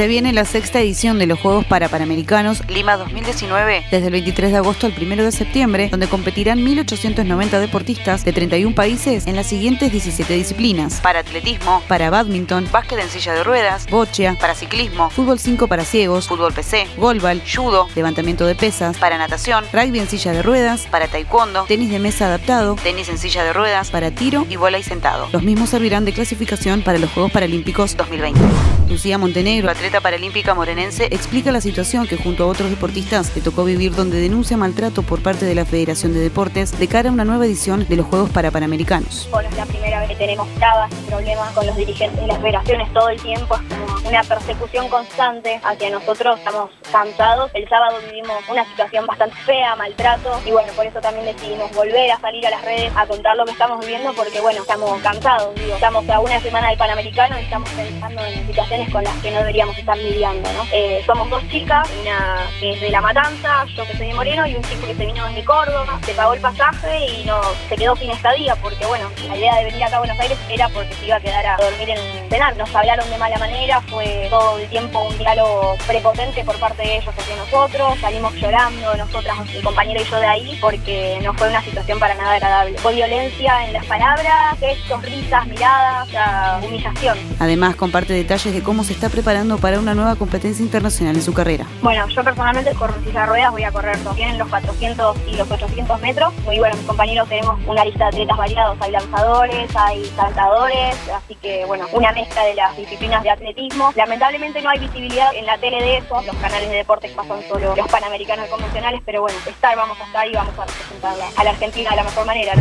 Se viene la sexta edición de los Juegos para Panamericanos Lima 2019 desde el 23 de agosto al 1 de septiembre, donde competirán 1.890 deportistas de 31 países en las siguientes 17 disciplinas. Para atletismo, para badminton, básquet en silla de ruedas, bochea, para ciclismo, fútbol 5 para ciegos, fútbol PC, golbal, judo, levantamiento de pesas, para natación, rugby en silla de ruedas, para taekwondo, tenis de mesa adaptado, tenis en silla de ruedas, para tiro y bola y sentado. Los mismos servirán de clasificación para los Juegos Paralímpicos 2020. Lucía Montenegro, atleta paralímpica morenense, explica la situación que junto a otros deportistas le tocó vivir donde denuncia maltrato por parte de la Federación de Deportes de cara a una nueva edición de los Juegos para Panamericanos. Bueno, es la primera vez que tenemos trabas problemas con los dirigentes de las federaciones todo el tiempo, es como una persecución constante hacia nosotros, estamos cansados. El sábado vivimos una situación bastante fea, maltrato, y bueno, por eso también decidimos volver a salir a las redes a contar lo que estamos viviendo porque bueno, estamos cansados, digo, estamos a una semana del Panamericano y estamos pensando en situaciones con las que no deberíamos estar lidiando, ¿no? Eh, somos dos chicas, una que es de La Matanza, yo que soy de Moreno, y un chico que se vino desde Córdoba, se pagó el pasaje y no se quedó sin estadía porque, bueno, la idea de venir acá a Buenos Aires era porque se iba a quedar a dormir en Penar. Nos hablaron de mala manera, fue todo el tiempo un diálogo prepotente por parte de ellos hacia nosotros, salimos llorando nosotras, mi compañero y yo de ahí, porque no fue una situación para nada agradable. Fue violencia en las palabras, gestos, risas, miradas, humillación. Además, comparte detalles de cómo se está preparando para una nueva competencia internacional en su carrera. Bueno, yo personalmente corro en silla de ruedas, voy a correr también los 400 y los 800 metros. Muy bueno, mis compañeros tenemos una lista de atletas variados, hay lanzadores, hay saltadores, así que bueno, una mezcla de las disciplinas de atletismo. Lamentablemente no hay visibilidad en la tele de eso, los canales de deportes pasan solo los panamericanos convencionales, pero bueno, estar, vamos a estar y vamos a representar a la Argentina de la mejor manera.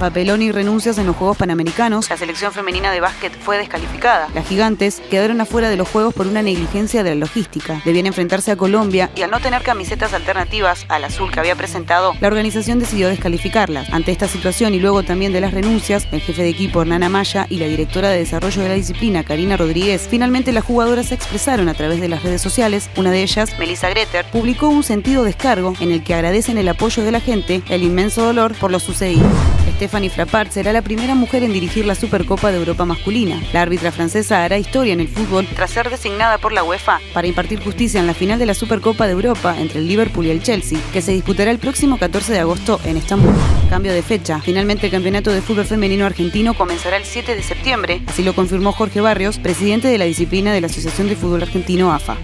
Papelón y renuncias en los Juegos Panamericanos, la selección femenina de básquet fue descalificada. Las gigantes quedaron afuera de los Juegos por una negligencia de la logística. Debían enfrentarse a Colombia y al no tener camisetas alternativas al azul que había presentado, la organización decidió descalificarlas. Ante esta situación y luego también de las renuncias, el jefe de equipo Hernán Maya y la directora de desarrollo de la disciplina Karina Rodríguez, finalmente las jugadoras se expresaron a través de las redes sociales. Una de ellas, Melissa Greter, publicó un sentido descargo en el que agradecen el apoyo de la gente, el inmenso dolor por lo sucedido. Stephanie Frappart será la primera mujer en dirigir la Supercopa de Europa masculina. La árbitra francesa hará historia en el fútbol tras ser designada por la UEFA para impartir justicia en la final de la Supercopa de Europa entre el Liverpool y el Chelsea, que se disputará el próximo 14 de agosto en Estambul. Cambio de fecha. Finalmente el Campeonato de Fútbol Femenino Argentino comenzará el 7 de septiembre, así lo confirmó Jorge Barrios, presidente de la disciplina de la Asociación de Fútbol Argentino AFA.